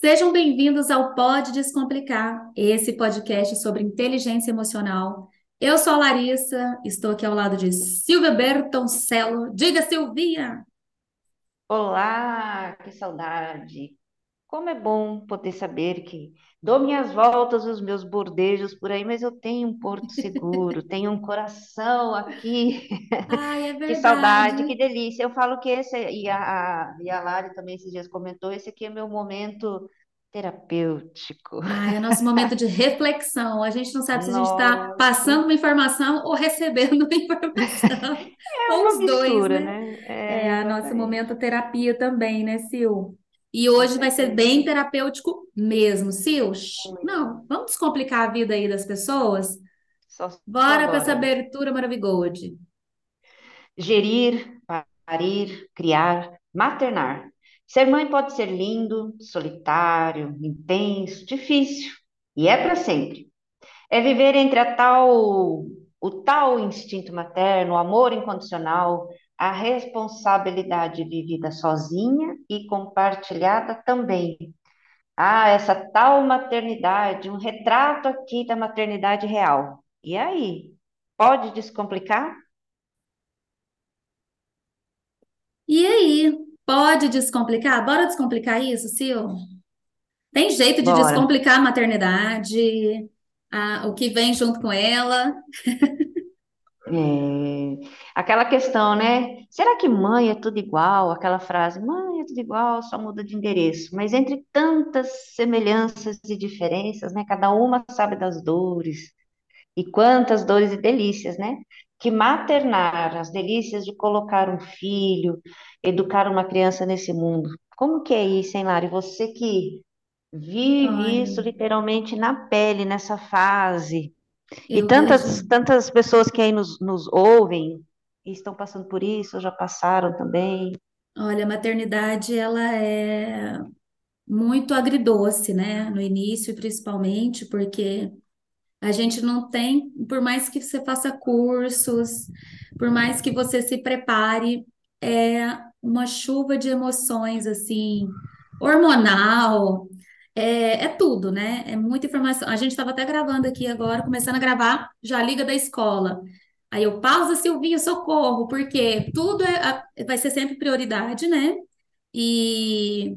Sejam bem-vindos ao Pode Descomplicar, esse podcast sobre inteligência emocional. Eu sou a Larissa, estou aqui ao lado de Silvia Bertoncello. Diga, Silvia! Olá, que saudade! Como é bom poder saber que dou minhas voltas, os meus bordejos por aí, mas eu tenho um porto seguro, tenho um coração aqui. Ai, é Que verdade. saudade, que delícia. Eu falo que esse, e a, e a Lari também esses dias comentou, esse aqui é meu momento terapêutico. Ai, é nosso momento de reflexão. A gente não sabe se a gente está passando uma informação ou recebendo uma informação, é ou uma os dois, mistura, né? né? É É, a nosso exatamente, momento terapia também, né, Sil? E hoje vai ser bem terapêutico mesmo, Sil. shh, Não, vamos descomplicar a vida aí das pessoas? Só, Bora com essa abertura maravilhosa. Gerir, parir, criar, maternar. Ser mãe pode ser lindo, solitário, intenso, difícil, e é para sempre. É viver entre a tal, o tal instinto materno, o amor incondicional, a responsabilidade vivida sozinha e compartilhada também. Ah, essa tal maternidade, um retrato aqui da maternidade real. E aí? Pode descomplicar? E aí, pode descomplicar? Bora descomplicar isso, Sil? Tem jeito de Bora. descomplicar a maternidade, a- o que vem junto com ela? É, aquela questão, né? Será que mãe é tudo igual? Aquela frase, mãe é tudo igual, só muda de endereço. Mas entre tantas semelhanças e diferenças, né? Cada uma sabe das dores. E quantas dores e delícias, né? Que maternar, as delícias de colocar um filho, educar uma criança nesse mundo. Como que é isso, hein, Lari? Você que vive Olha, isso literalmente na pele, nessa fase. E eu tantas, vejo. tantas pessoas que aí nos, nos ouvem e estão passando por isso, já passaram também. Olha, a maternidade, ela é muito agridoce, né? No início, principalmente, porque A gente não tem, por mais que você faça cursos, por mais que você se prepare, é uma chuva de emoções, assim, hormonal, é, é tudo, né? É muita informação. A gente estava até gravando aqui agora, começando a gravar, já liga da escola. Aí eu, pausa, Silvinho, socorro, porque tudo é, vai ser sempre prioridade, né? E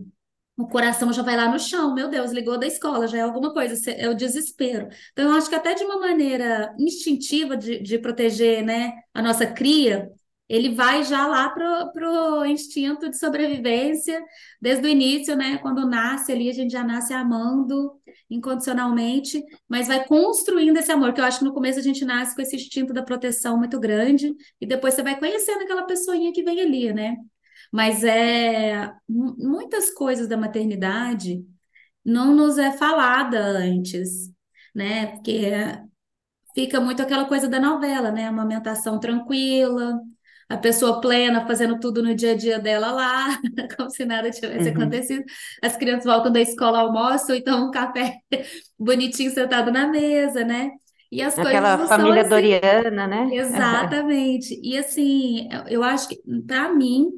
o coração já vai lá no chão, meu Deus, ligou da escola, já é alguma coisa, é o desespero. Então, eu acho que até de uma maneira instintiva de, de proteger, né, a nossa cria, ele vai já lá pro, pro instinto de sobrevivência, desde o início, né, quando nasce ali, a gente já nasce amando incondicionalmente, mas vai construindo esse amor, que eu acho que no começo a gente nasce com esse instinto da proteção muito grande, e depois você vai conhecendo aquela pessoinha que vem ali, né? Mas é mu- muitas coisas da maternidade não nos é falada antes, né? Porque fica muito aquela coisa da novela, né? Amamentação tranquila, a pessoa plena fazendo tudo no dia a dia dela lá, como se nada tivesse Uhum. acontecido. As crianças voltam da escola, almoçam, então um café bonitinho sentado na mesa, né? E as coisas Aquela são família assim. Doriana, né? Exatamente. E assim, eu eu acho que para mim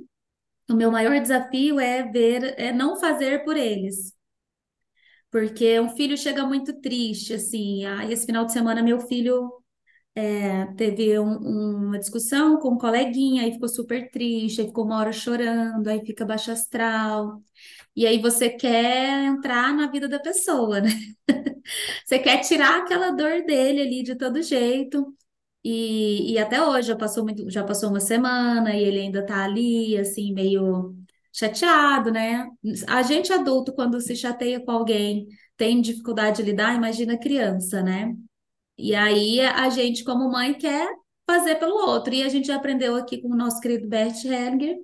o meu maior desafio é ver, é não fazer por eles. Porque um filho chega muito triste, assim. Ah, esse final de semana meu filho é, teve um- uma discussão com um coleguinha, aí ficou super triste, aí ficou uma hora chorando, aí fica baixo astral. E aí você quer entrar na vida da pessoa, né? Você quer tirar aquela dor dele ali de todo jeito. E, e até hoje já passou muito, já passou uma semana e ele ainda tá ali, assim, meio chateado, né? A gente adulto, quando se chateia com alguém, tem dificuldade de lidar, imagina criança, né? E aí a gente, como mãe, quer fazer pelo outro. E a gente aprendeu aqui com o nosso querido Bert Hellinger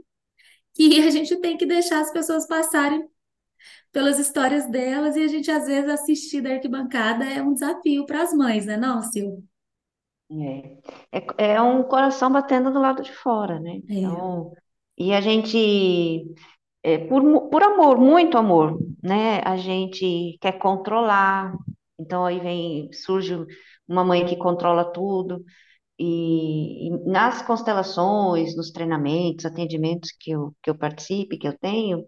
que a gente tem que deixar as pessoas passarem pelas histórias delas e a gente, às vezes, assistir da arquibancada é um desafio para as mães, né, não, Sil? É. É, é um coração batendo do lado de fora, né? É. Então, e a gente, é, por, por amor, muito amor, né? A gente quer controlar. Então aí vem, surge uma mãe que controla tudo. E, e nas constelações, nos treinamentos, atendimentos que eu, que eu participe, que eu tenho,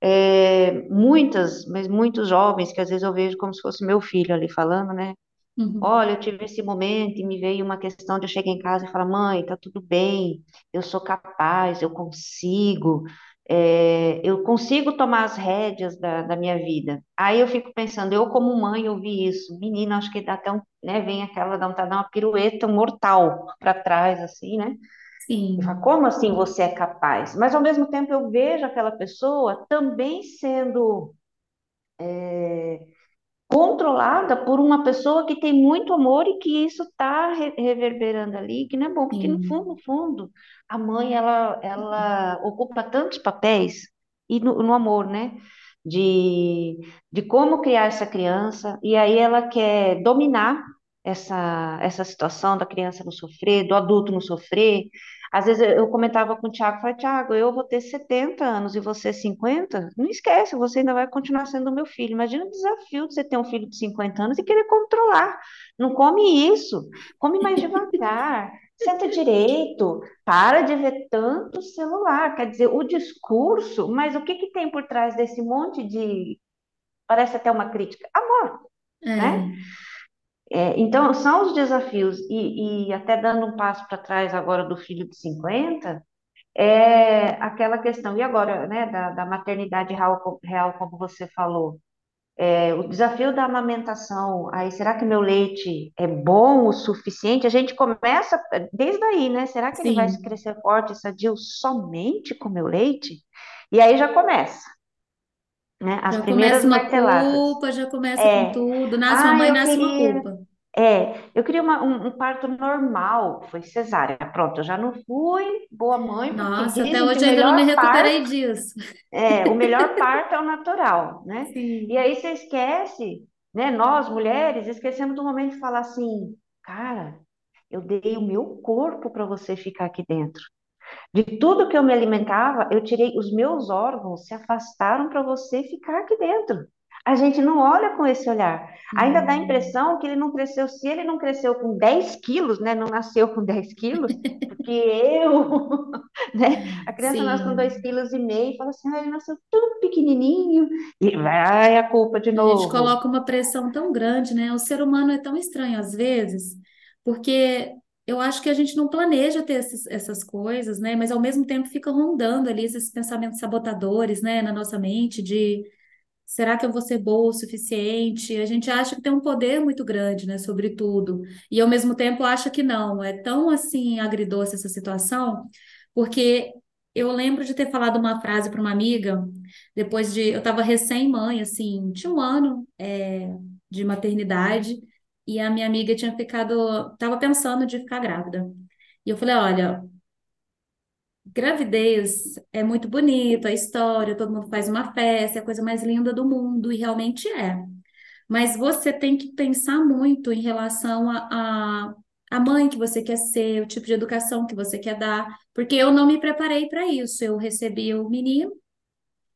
é, muitas, mas muitos jovens, que às vezes eu vejo como se fosse meu filho ali falando, né? Uhum. Olha, eu tive esse momento e me veio uma questão de eu chegar em casa e falar, mãe, tá tudo bem, eu sou capaz, eu consigo, é, eu consigo tomar as rédeas da, da minha vida. Aí eu fico pensando, eu como mãe ouvi isso, menina, acho que dá até um, né, vem aquela, dá uma pirueta mortal para trás, assim, né? Sim, como assim você é capaz? Mas ao mesmo tempo eu vejo aquela pessoa também sendo controlada por uma pessoa que tem muito amor e que isso está reverberando ali, que não é bom, porque no fundo, no fundo, a mãe ela, ela ocupa tantos papéis e no, no amor, né? De, de como criar essa criança, e aí ela quer dominar essa, essa situação da criança não sofrer, do adulto não sofrer. Às vezes eu comentava com o Tiago, falei, Tiago, eu vou ter 70 anos e você 50. Não esquece, você ainda vai continuar sendo meu filho. Imagina o desafio de você ter um filho de 50 anos e querer controlar. Não come isso, come mais devagar, senta direito, para de ver tanto celular. Quer dizer, o discurso, mas o que que tem por trás desse monte de, parece até uma crítica? Amor, né? É, então, são os desafios, e, e até dando um passo para trás agora do filho de 50, é aquela questão, e agora, né, da, da maternidade real, real, como você falou, é, o desafio da amamentação, aí, será que meu leite é bom o suficiente? A gente começa desde aí, né? Será que ele vai sim. crescer forte e sadio somente com meu leite? E aí já começa, né, as Já primeiras começa uma marteladas. culpa, já começa com É, tudo. Nasce uma ah, mãe, eu nasce uma queria culpa. É, eu queria uma- um, um parto normal, foi cesárea. Pronto, eu já não fui boa mãe, porque Nossa, até dizem que o hoje eu ainda não me melhor recuperei parto disso. é, o melhor parto é o natural, né? E Sim. aí você esquece, né? Nós, mulheres, esquecemos do momento de falar assim, cara, eu dei o meu corpo para você ficar aqui dentro. De tudo que eu me alimentava, eu tirei os meus órgãos, se afastaram para você ficar aqui dentro. A gente não olha com esse olhar. Ainda dá a Hum, impressão que ele não cresceu, se ele não cresceu com 10 quilos, né? Não nasceu com 10 quilos, porque eu, né? A criança nasce com 2 sim. quilos e meio e fala assim, ah, ele nasceu tão pequenininho. E vai a culpa de A gente novo. coloca uma pressão tão grande, né? O ser humano é tão estranho às vezes, porque eu acho que a gente não planeja ter esses- essas coisas, né? Mas ao mesmo tempo fica rondando ali esses pensamentos sabotadores, né? Na nossa mente de será que eu vou ser boa o suficiente? A gente acha que tem um poder muito grande, né? Sobre tudo. E ao mesmo tempo acha que não. É tão assim agridoce essa situação, porque eu lembro de ter falado uma frase para uma amiga. Depois de. Eu estava recém-mãe, assim, tinha um ano é, de maternidade, e a minha amiga tinha ficado. Estava pensando de ficar grávida. E eu falei: olha, gravidez é muito bonito, a história, todo mundo faz uma festa, é a coisa mais linda do mundo, e realmente é. Mas você tem que pensar muito em relação a, a, a mãe que você quer ser, o tipo de educação que você quer dar, porque eu não me preparei para isso. Eu recebi o menino.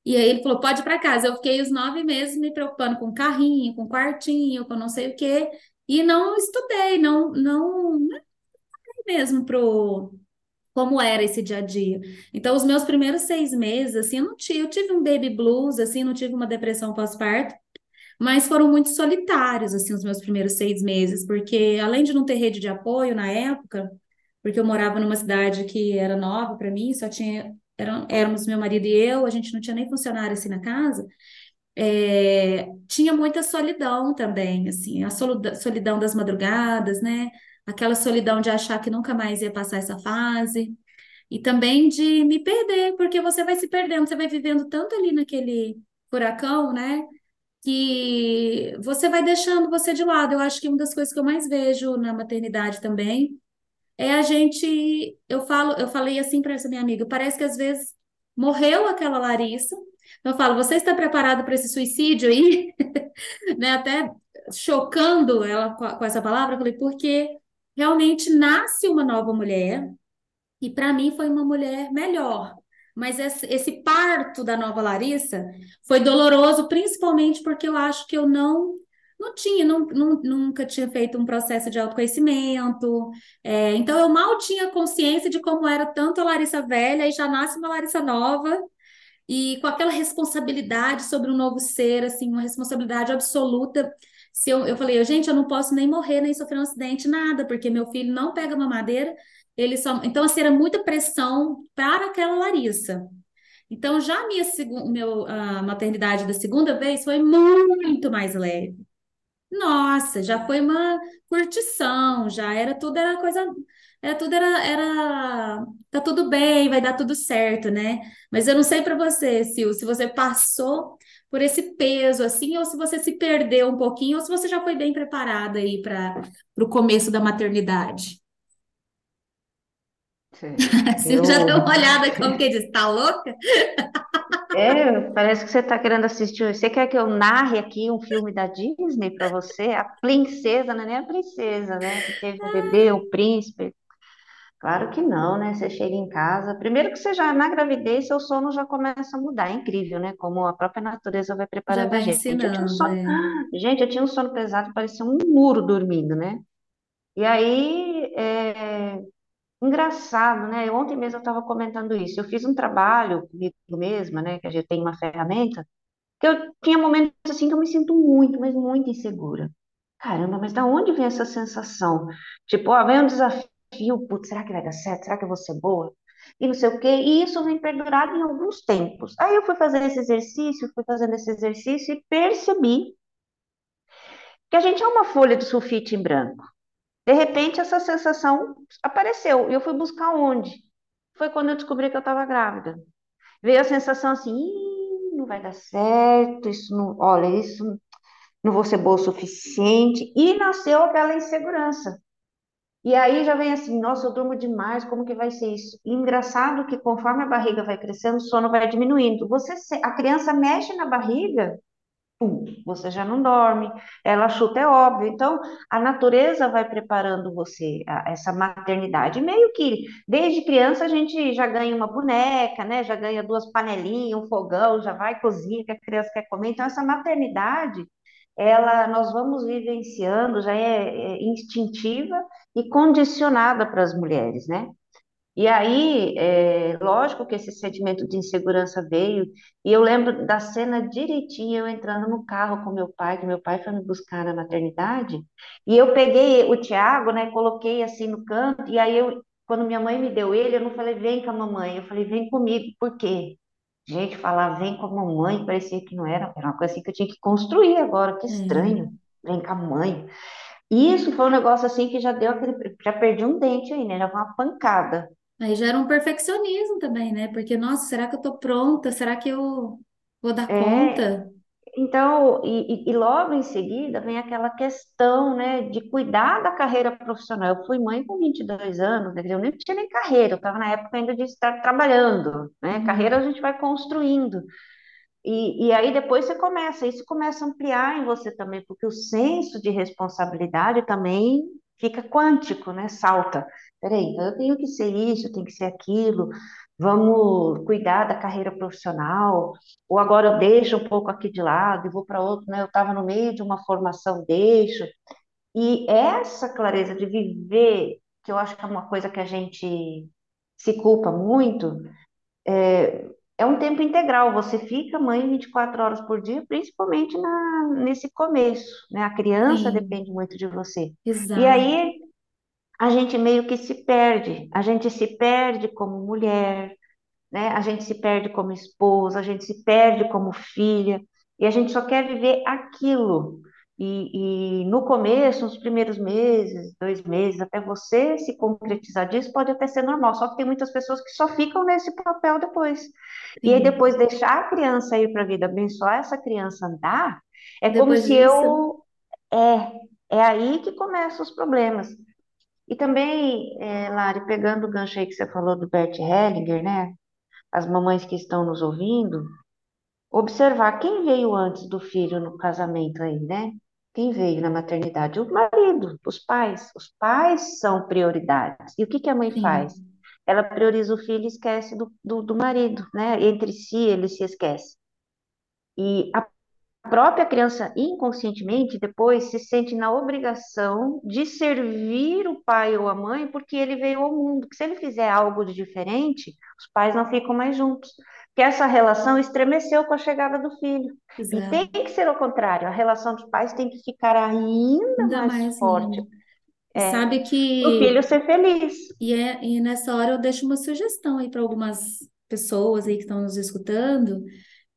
E aí ele falou, pode ir para casa. Eu fiquei os nove meses me preocupando com carrinho, com quartinho, com não sei o quê, e não estudei, não, não, não mesmo pro como era esse dia a dia. Então, os meus primeiros seis meses, assim, eu não tive, eu tive um baby blues, assim, não tive uma depressão pós-parto, mas foram muito solitários, assim, os meus primeiros seis meses, porque além de não ter rede de apoio na época, porque eu morava numa cidade que era nova para mim, só tinha, eram, éramos meu marido e eu, a gente não tinha nem funcionário assim na casa, é, tinha muita solidão também, assim, a solidão das madrugadas, né? Aquela solidão de achar que nunca mais ia passar essa fase, e também de me perder, porque você vai se perdendo, você vai vivendo tanto ali naquele furacão, né? Que você vai deixando você de lado. Eu acho que uma das coisas que eu mais vejo na maternidade também é a gente, eu falo, eu falei assim para essa minha amiga, parece que às vezes morreu aquela Larissa. Eu falo, você está preparado para esse suicídio aí? Né? Até chocando ela com, a- com essa palavra, eu falei, porque realmente nasce uma nova mulher, e para mim foi uma mulher melhor. Mas esse parto da nova Larissa foi doloroso, principalmente porque eu acho que eu não não tinha, não, não- nunca tinha feito um processo de autoconhecimento. É, então eu mal tinha consciência de como era tanto a Larissa velha e já nasce uma Larissa nova. e com aquela responsabilidade sobre um novo ser, assim, uma responsabilidade absoluta. Se eu, eu falei, gente, eu não posso nem morrer, nem sofrer um acidente, nada, porque meu filho não pega mamadeira, ele só. Então, assim, era muita pressão para aquela Larissa. Então, já a minha meu, a maternidade da segunda vez foi muito mais leve. Nossa, já foi uma curtição, já era tudo, era coisa, era tudo, era, era, tá tudo bem, vai dar tudo certo, né? Mas eu não sei para você, Sil, se você passou por esse peso assim, ou se você se perdeu um pouquinho, ou se você já foi bem preparada aí para o começo da maternidade. Sil Eu, já deu uma olhada como que diz, tá louca? é, parece que você está querendo assistir. Você quer que eu narre aqui um filme da Disney para você? A princesa, não é nem a princesa, né? Que teve o bebê, o príncipe. Claro que não, né? Você chega em casa, primeiro que você já na gravidez, seu sono já começa a mudar. É incrível, né? Como a própria natureza vai Já preparando a vai gente. Eu tinha um ensinando, sono, é. gente, eu tinha um sono pesado, parecia um muro dormindo, né? E aí, é, engraçado, né? Ontem mesmo eu estava comentando isso. Eu fiz um trabalho comigo mesma, né? Que a gente tem uma ferramenta, que eu tinha momentos assim que eu me sinto muito, mas muito insegura. Caramba, mas da onde vem essa sensação? Tipo, ó, vem um desafio, putz, será que vai dar certo? Será que eu vou ser boa? E não sei o quê, e isso vem perdurado em alguns tempos. Aí eu fui fazer esse exercício, fui fazendo esse exercício e percebi que a gente é uma folha de sulfite em branco. De repente, essa sensação apareceu, e eu fui buscar onde? Foi quando eu descobri que eu estava grávida. Veio a sensação assim, não vai dar certo, isso não, olha, isso não vou ser boa o suficiente, e nasceu aquela insegurança. E aí já vem assim, nossa, eu durmo demais, como que vai ser isso? E engraçado que conforme a barriga vai crescendo, o sono vai diminuindo. Você, a criança mexe na barriga, pum, você já não dorme, ela chuta, é óbvio. Então, a natureza vai preparando você, a- essa maternidade. Meio que, desde criança, a gente já ganha uma boneca, né? Já ganha duas panelinhas, um fogão, já vai cozinhar que a criança quer comer. Então, essa maternidade ela nós vamos vivenciando, já é, é instintiva e condicionada para as mulheres, né? E aí, é, lógico que esse sentimento de insegurança veio, e eu lembro da cena direitinho, eu entrando no carro com meu pai, que meu pai foi me buscar na maternidade, e eu peguei o Tiago, né, coloquei assim no canto, e aí eu, quando minha mãe me deu ele, eu não falei, vem com a mamãe, eu falei, vem comigo, por quê? Gente, falar vem com a mamãe, parecia que não era, era uma coisa assim que eu tinha que construir agora, que É. estranho, vem com a mãe. E isso foi um negócio assim que já deu aquele, já perdi um dente aí, né, já foi uma pancada. Aí gera um perfeccionismo também, né? Porque, nossa, será que eu tô pronta? Será que eu vou dar É, conta? então, e, e- e logo em seguida vem aquela questão, né, de cuidar da carreira profissional. Eu fui mãe com 22 anos, né, eu nem tinha nem carreira, eu estava na época ainda de estar trabalhando, né, carreira a Uhum. gente vai construindo. E, e aí depois você começa, isso começa a ampliar em você também, porque o senso de responsabilidade também fica quântico, né? Salta. Peraí, então eu tenho que ser isso, eu tenho que ser aquilo, vamos cuidar da carreira profissional, ou agora eu deixo um pouco aqui de lado e vou para outro, né? Eu estava no meio de uma formação, deixo. E essa clareza de viver, que eu acho que é uma coisa que a gente se culpa muito, é um tempo integral, você fica mãe 24 horas por dia, principalmente na, nesse começo, né? A criança Sim, depende muito de você. E exato. aí a gente meio que se perde, a gente se perde como mulher, né? A gente se perde como esposa, a gente se perde como filha, e a gente só quer viver aquilo. E, e no começo, nos primeiros meses, dois meses, até você se concretizar disso, pode até ser normal, só que tem muitas pessoas que só ficam nesse papel depois. E aí Sim. depois deixar a criança ir para a vida, abençoar essa criança andar, é como Depois se disso, eu. É, é aí que começam os problemas. E também, é, Lari, pegando o gancho aí que você falou do Bert Hellinger, né? as mamães que estão nos ouvindo, observar quem veio antes do filho no casamento aí, né? Quem veio na maternidade? O marido, os pais. Os pais são prioridades. E o que que a mãe faz? sim, Ela prioriza o filho e esquece do, do, do marido, né? Entre si, eles se esquecem. E própria criança inconscientemente depois se sente na obrigação de servir o pai ou a mãe porque ele veio ao mundo. Que se ele fizer algo de diferente, os pais não ficam mais juntos. Que essa relação estremeceu com a chegada do filho. E tem Exato. que ser o contrário, a relação dos pais tem que ficar ainda Ainda mais mais forte, ainda. E sabe para o filho que ser feliz. e, é, e nessa hora eu deixo uma sugestão aí para algumas pessoas aí que estão nos escutando,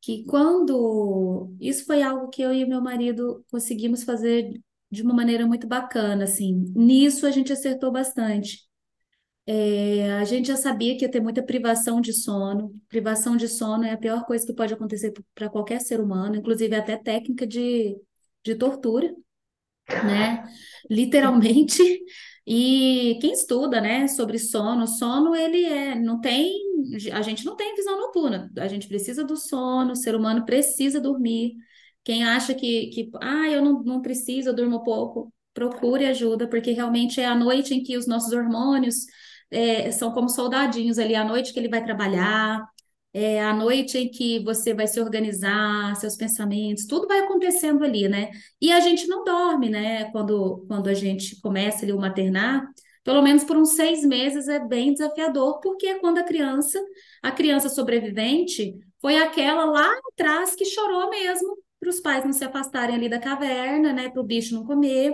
que quando isso foi algo que eu e meu marido conseguimos fazer de uma maneira muito bacana, assim. Nisso a gente acertou bastante. É, a gente já sabia que ia ter muita privação de sono. Privação de sono é a pior coisa que pode acontecer para qualquer ser humano, inclusive até técnica de, de tortura né? Literalmente. E quem estuda, né, sobre sono, sono ele é, não tem, a gente não tem visão noturna. A gente precisa do sono, o ser humano precisa dormir. Quem acha que, que ah, eu não, não preciso, eu durmo pouco, procure ajuda, porque realmente é a noite em que os nossos hormônios é, são como soldadinhos ali, à noite que ele vai trabalhar, é a noite em que você vai se organizar, seus pensamentos, tudo vai acontecendo ali, né? E a gente não dorme, né? Quando, quando a gente começa ali o maternar, pelo menos por uns seis meses é bem desafiador, porque é quando a criança, a criança sobrevivente, foi aquela lá atrás que chorou mesmo para os pais não se afastarem ali da caverna, né? Para o bicho não comer.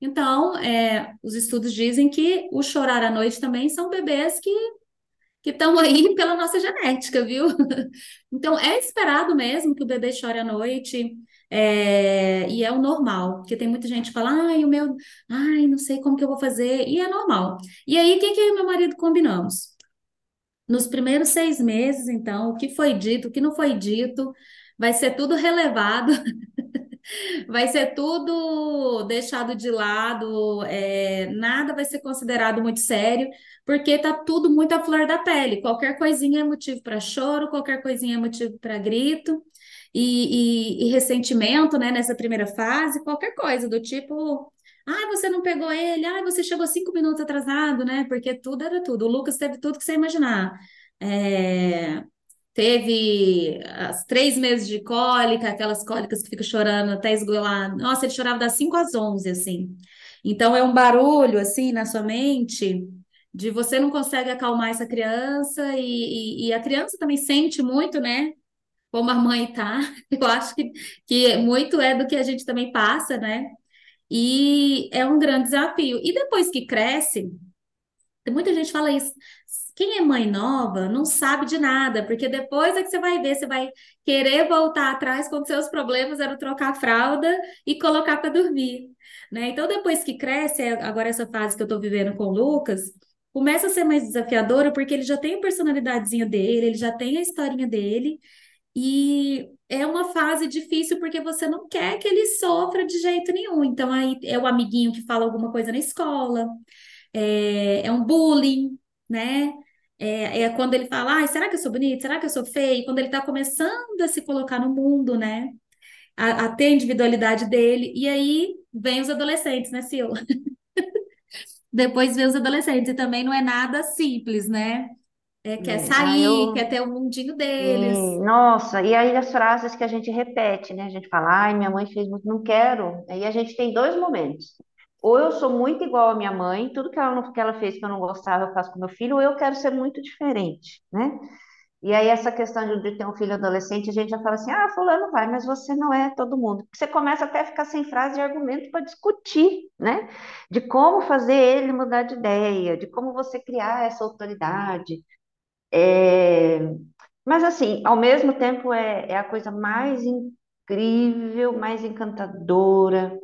Então, é, os estudos dizem que o chorar à noite também são bebês que que estão aí pela nossa genética, viu? Então, é esperado mesmo que o bebê chore à noite, é, e é o normal, porque tem muita gente que fala, ai, o meu, ai, não sei como que eu vou fazer, e é normal. E aí, o que que eu e meu marido combinamos? Nos primeiros seis meses, então, o que foi dito, o que não foi dito, vai ser tudo relevado Vai ser tudo deixado de lado, é, nada vai ser considerado muito sério, porque tá tudo muito à flor da pele. Qualquer coisinha é motivo para choro, qualquer coisinha é motivo para grito e, e, e ressentimento, né, nessa primeira fase, qualquer coisa do tipo. Ai, você não pegou ele, ai, você chegou cinco minutos atrasado, né? Porque tudo era tudo. O Lucas teve tudo que você imaginar. É, Teve as três meses de cólica, aquelas cólicas que ficam chorando até esgoelar. Nossa, ele chorava das 5 às 11, assim. Então, é um barulho, assim, na sua mente, de você não consegue acalmar essa criança, e, e, e a criança também sente muito, né? Como a mãe tá. Eu acho que, que muito é do que a gente também passa, né? E é um grande desafio. E depois que cresce, muita gente fala isso. Quem é mãe nova não sabe de nada, porque depois é que você vai ver, você vai querer voltar atrás quando seus problemas eram trocar fralda e colocar para dormir, né? Então, depois que cresce, agora essa fase que eu estou vivendo com o Lucas, começa a ser mais desafiadora porque ele já tem a personalidadezinha dele, ele já tem a historinha dele, e é uma fase difícil porque você não quer que ele sofra de jeito nenhum. Então, aí é o amiguinho que fala alguma coisa na escola, é, é um bullying, né? É, é quando ele fala, ai, será que eu sou bonito? Será que eu sou feio? Quando ele está começando a se colocar no mundo, né? A, a ter a individualidade dele. E aí vem os adolescentes, né, Sil? Depois vem os adolescentes. E também não é nada simples, né? É, quer É, ah, sair, quer eu, ter o mundinho deles. e, nossa, e aí as frases que a gente repete, né? A gente fala, ai, minha mãe fez muito, não quero. Aí a gente tem dois momentos. Ou eu sou muito igual à minha mãe, tudo que ela, não- que ela fez que eu não gostava, eu faço com meu filho, ou eu quero ser muito diferente, né? E aí, essa questão de, de ter um filho adolescente, a gente já fala assim: ah, fulano vai, mas você não é todo mundo. Você começa até a ficar sem frase e argumento para discutir, né? De como fazer ele mudar de ideia, de como você criar essa autoridade. É, Mas, assim, ao mesmo tempo, é, é a coisa mais incrível, mais encantadora.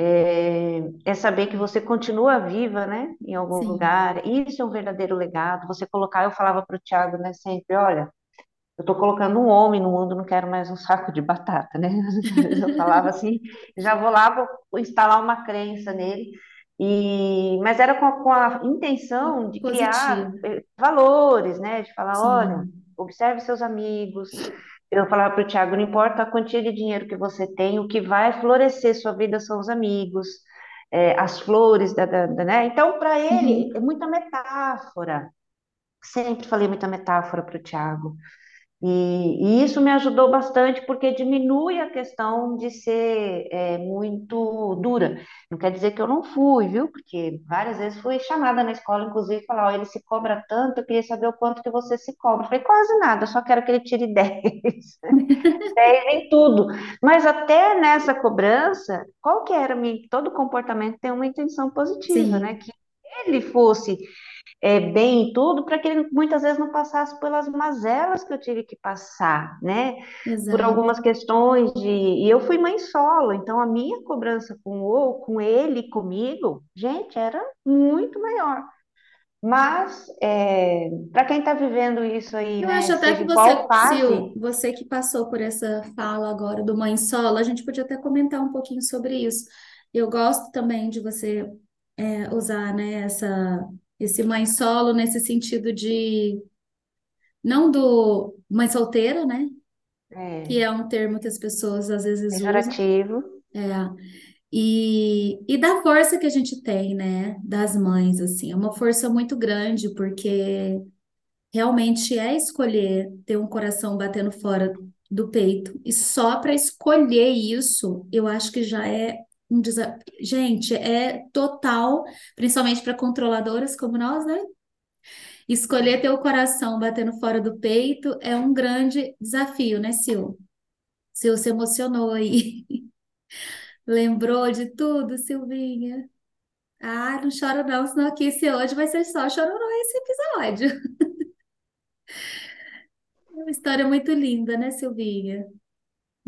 É, é saber que você continua viva, né? Em algum Sim. lugar. Isso é um verdadeiro legado. Você colocar, eu falava para o Tiago, né, sempre: olha. Eu estou colocando um homem no mundo, não quero mais um saco de batata, né? Eu falava assim, já vou lá, vou instalar uma crença nele. E, mas era com a, com a intenção de criar Positivo. eh, valores, né? De falar, olha, Sim. observe seus amigos. Eu falava para o Tiago, não importa a quantia de dinheiro que você tem, o que vai florescer sua vida são os amigos, eh, as flores, da, da- da- né? Então, para ele, é Uhum. muita metáfora. Sempre falei muita metáfora para o Tiago. E, e isso me ajudou bastante porque diminui a questão de ser é, muito dura. Não quer dizer que eu não fui, viu? Porque várias vezes fui chamada na escola, inclusive, falar, ó, ele se cobra tanto, eu queria saber o quanto que você se cobra. Eu falei, quase nada, eu só quero que ele tire 10. 10 em tudo. Mas até nessa cobrança, qual que era? Todo comportamento tem uma intenção positiva, né? Sim, Que ele fosse é, bem em tudo, para que ele muitas vezes não passasse pelas mazelas que eu tive que passar, né? Por exato. algumas questões de. E eu fui mãe solo, então a minha cobrança com o, com ele comigo, gente, era muito maior. Mas, é, para quem está vivendo isso aí, Eu né, acho até que você, Sil, fase, você que passou por essa fala agora do mãe solo, a gente podia até comentar um pouquinho sobre isso. Eu gosto também de você é, usar, né, essa, esse mãe solo nesse sentido de, não do mãe solteira, né, que é, é um termo que as pessoas às vezes usam, pejorativo, é, e, e da força que a gente tem, né, das mães, assim, é uma força muito grande, porque realmente é escolher ter um coração batendo fora do peito. E só para escolher isso, eu acho que já é um desafio. Gente, é total, principalmente para controladoras como nós, né? Escolher ter o coração batendo fora do peito é um grande desafio, né, Sil? Sil se emocionou aí. Lembrou de tudo, Silvinha? Ah, não chora não, senão aqui esse hoje vai ser só chororô esse episódio. É uma história muito linda, né, Silvinha?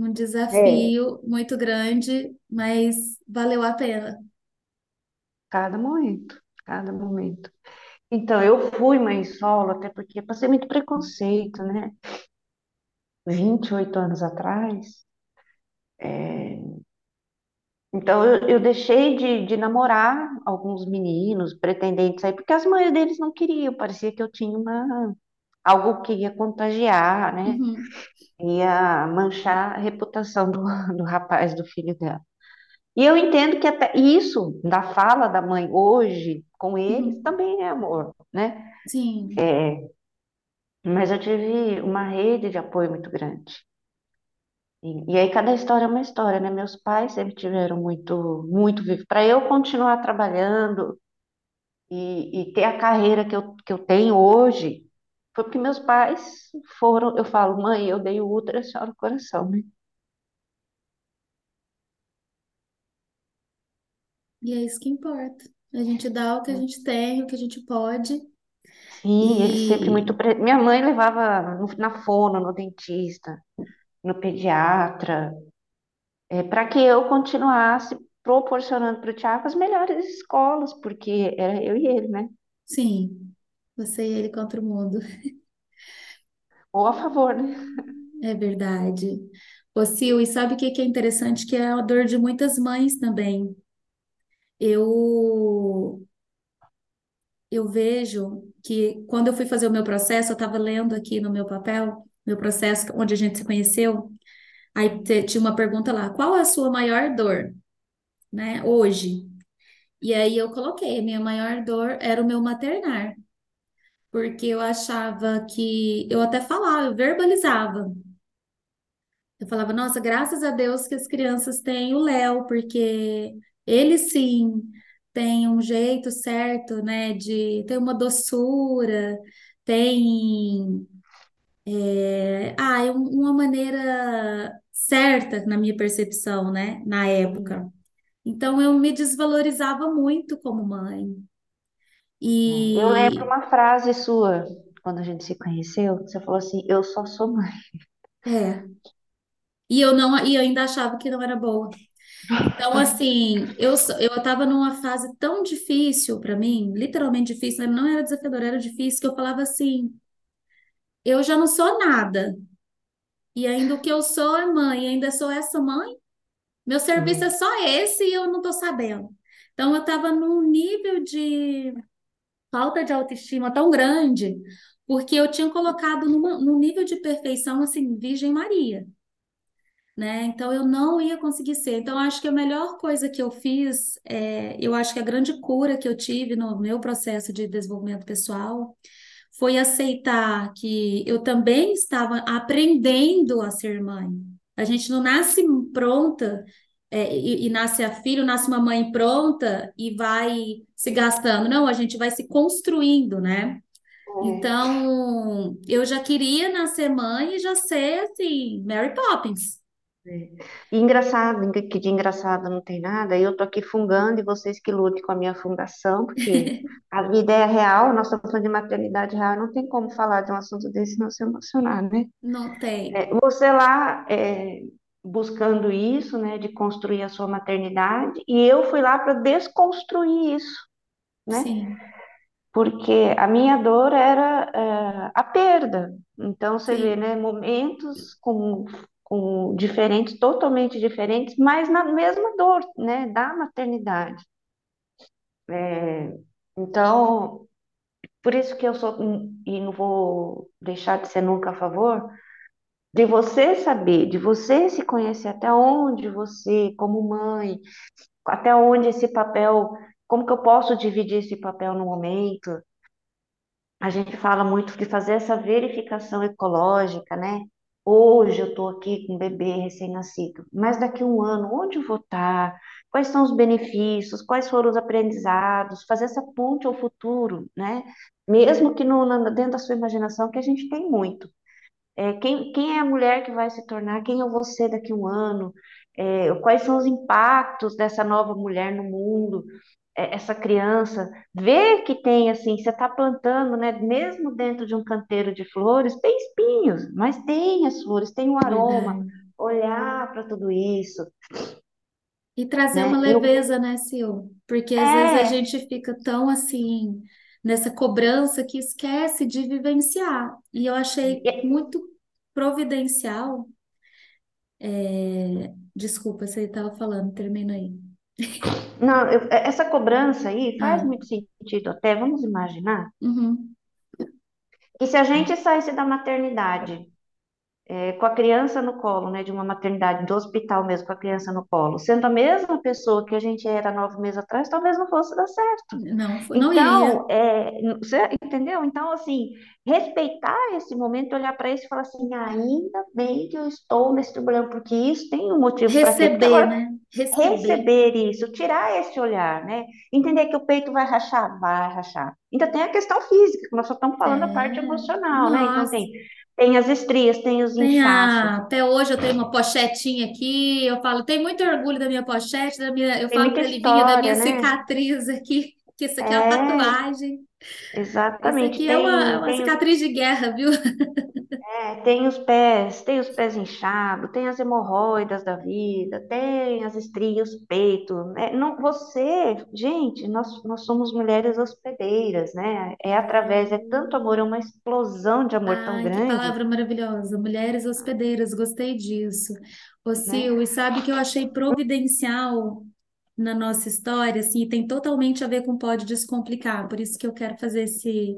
Um é, desafio muito grande, mas valeu a pena. cada momento, cada momento. Então, eu fui mãe solo, até porque passei muito preconceito, né? 28 anos atrás, Então, eu, eu deixei de, de namorar alguns meninos, pretendentes aí, porque as mães deles não queriam, parecia que eu tinha uma, algo que ia contagiar, né? Uhum, Ia manchar a reputação do, do rapaz, do filho dela. E eu entendo que até isso, da fala da mãe hoje com eles, uhum. também é amor, né? Sim, Mas eu tive uma rede de apoio muito grande. E, e aí cada história é uma história, né? Meus pais sempre tiveram muito, muito vivo. Para eu continuar trabalhando, e, e ter a carreira que eu, que eu tenho hoje foi porque meus pais foram, eu falo, mãe, eu dei o útero a senhora no coração, né? e é isso que importa. A gente dá o que a gente tem, o que a gente pode, Sim, eles sempre muito. e pre- Minha mãe levava no- na fono, no dentista, no pediatra, para que eu continuasse proporcionando para o Tiago as melhores escolas, porque era eu e ele, né? sim, você e ele contra o mundo. Ou a favor, né? É verdade. Ô, Sil, e sabe o que que é interessante? Que é a dor de muitas mães também. Eu, eu vejo que quando eu fui fazer o meu processo, eu estava lendo aqui no meu papel, meu processo, onde a gente se conheceu, Aí tinha uma pergunta lá, qual a sua maior dor, né, hoje? E aí eu coloquei, minha maior dor era o meu maternar, porque eu achava que, eu até falava, eu verbalizava. Eu falava, nossa, graças a Deus que as crianças têm o Léo, porque ele sim tem um jeito certo, né, de ter uma doçura, tem, é, ah, uma maneira certa na minha percepção, né, na época. Então eu me desvalorizava muito como mãe. Eu lembro uma frase sua, quando a gente se conheceu, você falou assim, eu só sou mãe. é, e eu não e eu ainda achava que não era boa. Então assim, eu só- eu estava numa fase tão difícil para mim, literalmente difícil, não era desafiador, era difícil que eu falava assim, eu já não sou nada. E ainda o que eu sou é mãe, ainda sou essa mãe. Meu serviço é Uhum. só esse e eu não estou sabendo. Então eu estava num nível de falta de autoestima tão grande, porque eu tinha colocado numa, num nível de perfeição assim, Virgem Maria, né? Então eu não ia conseguir ser. Então acho que a melhor coisa que eu fiz, é, eu acho que a grande cura que eu tive no meu processo de desenvolvimento pessoal foi aceitar que eu também estava aprendendo a ser mãe. A gente não nasce pronta é, e, e, nasce a filho, nasce uma mãe pronta e vai se gastando. Não, a gente vai se construindo, né? É. Então, eu já queria nascer mãe e já ser assim, Mary Poppins. É. E engraçado, que de engraçado não tem nada, eu tô aqui fungando e vocês que lutem com a minha fundação, porque a vida é real, nós estamos falando de maternidade real, não tem como falar de um assunto desse e não se emocionar, né? Não tem. É, você lá é, buscando isso, né, de construir a sua maternidade, e eu fui lá para desconstruir isso, né? Sim, Porque a minha dor era é, a perda. Então você vê, sim, né, momentos com, com diferentes, totalmente diferentes, mas na mesma dor, né, da maternidade. É, então, por isso que eu sou, e não vou deixar de ser nunca a favor, de você saber, de você se conhecer até onde você, como mãe, até onde esse papel, como que eu posso dividir esse papel no momento. A gente fala muito de fazer essa verificação ecológica, né? Hoje eu estou aqui com um bebê recém-nascido, mas daqui a um ano, onde eu vou estar? Quais são os benefícios? Quais foram os aprendizados? Fazer essa ponte ao futuro, né? Mesmo que no, dentro da sua imaginação, que a gente tem muito. É, quem, quem é a mulher que vai se tornar? Quem eu vou ser daqui a um ano? É, quais são os impactos dessa nova mulher no mundo? É, essa criança, ver que tem assim, você está plantando, né, mesmo dentro de um canteiro de flores, tem espinhos, mas tem as flores, tem um aroma, olhar para tudo isso, E trazer uma né? O- leveza, né, Sil? Porque às vezes a é, gente fica tão assim, nessa cobrança que esquece de vivenciar. E eu achei é- muito providencial. é, Desculpa, você estava falando, termina aí. não, eu- é- essa cobrança aí faz Ah, muito sentido até, vamos imaginar uhum, que se a gente saísse da maternidade é, com a criança no colo, né, de uma maternidade, do hospital mesmo, com a criança no colo, sendo a mesma pessoa que a gente era nove meses atrás, talvez não fosse dar certo. não, foi- não iria. Então, é, você entendeu? Então, assim, respeitar esse momento, olhar para isso e falar assim, ainda bem que eu estou nesse problema, porque isso tem um motivo para Receber, né? Receber. receber isso, tirar esse olhar, né? Entender que o peito vai rachar, vai rachar. Ainda tem a questão física, que nós só estamos falando da parte É, emocional, né? Então nossa. tem tem as estrias, tem os Tem inchaços, a, até hoje eu tenho uma pochetinha aqui, eu falo, tenho muito orgulho da minha pochete, da minha, eu tem falo muita para a Livinha da minha né? cicatriz aqui, que isso aqui é uma É, tatuagem. Isso exatamente. aqui é uma, é Tem, uma tem os, cicatriz de guerra, viu? é, tem os pés, tem os pés inchados, tem as hemorroidas da vida, tem as estrias, o peito, né? Não, você, gente, nós, nós somos mulheres hospedeiras, né? É através, é tanto amor, é uma explosão de amor tão Ai, que grande, palavra maravilhosa. Mulheres hospedeiras, gostei disso. Ô, né? Sil, e sabe que eu achei providencial na nossa história, assim, tem totalmente a ver com Pode Descomplicar, por isso que eu quero fazer esse,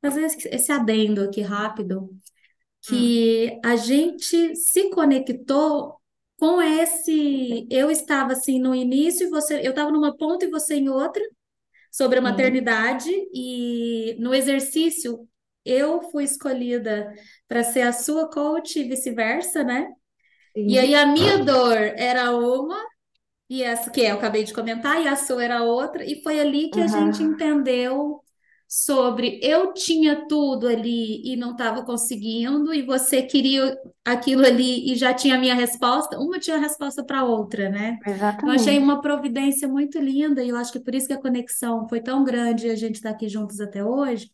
fazer esse adendo aqui rápido. Hum, que a gente se conectou com esse. Eu estava assim no início, e você, eu estava numa ponta e você em outra, sobre a sim, maternidade, e no exercício eu fui escolhida para ser a sua coach e vice-versa, né? E aí sim, a minha dor era uma, e essa que eu acabei de comentar, e a sua era outra, e foi ali que a gente entendeu sobre eu tinha tudo ali e não estava conseguindo, e você queria aquilo ali e já tinha a minha resposta, uma tinha a resposta para a outra, né? Eu achei exatamente. uma providência muito linda, e eu acho que por isso que a conexão foi tão grande e a gente está aqui juntos até hoje.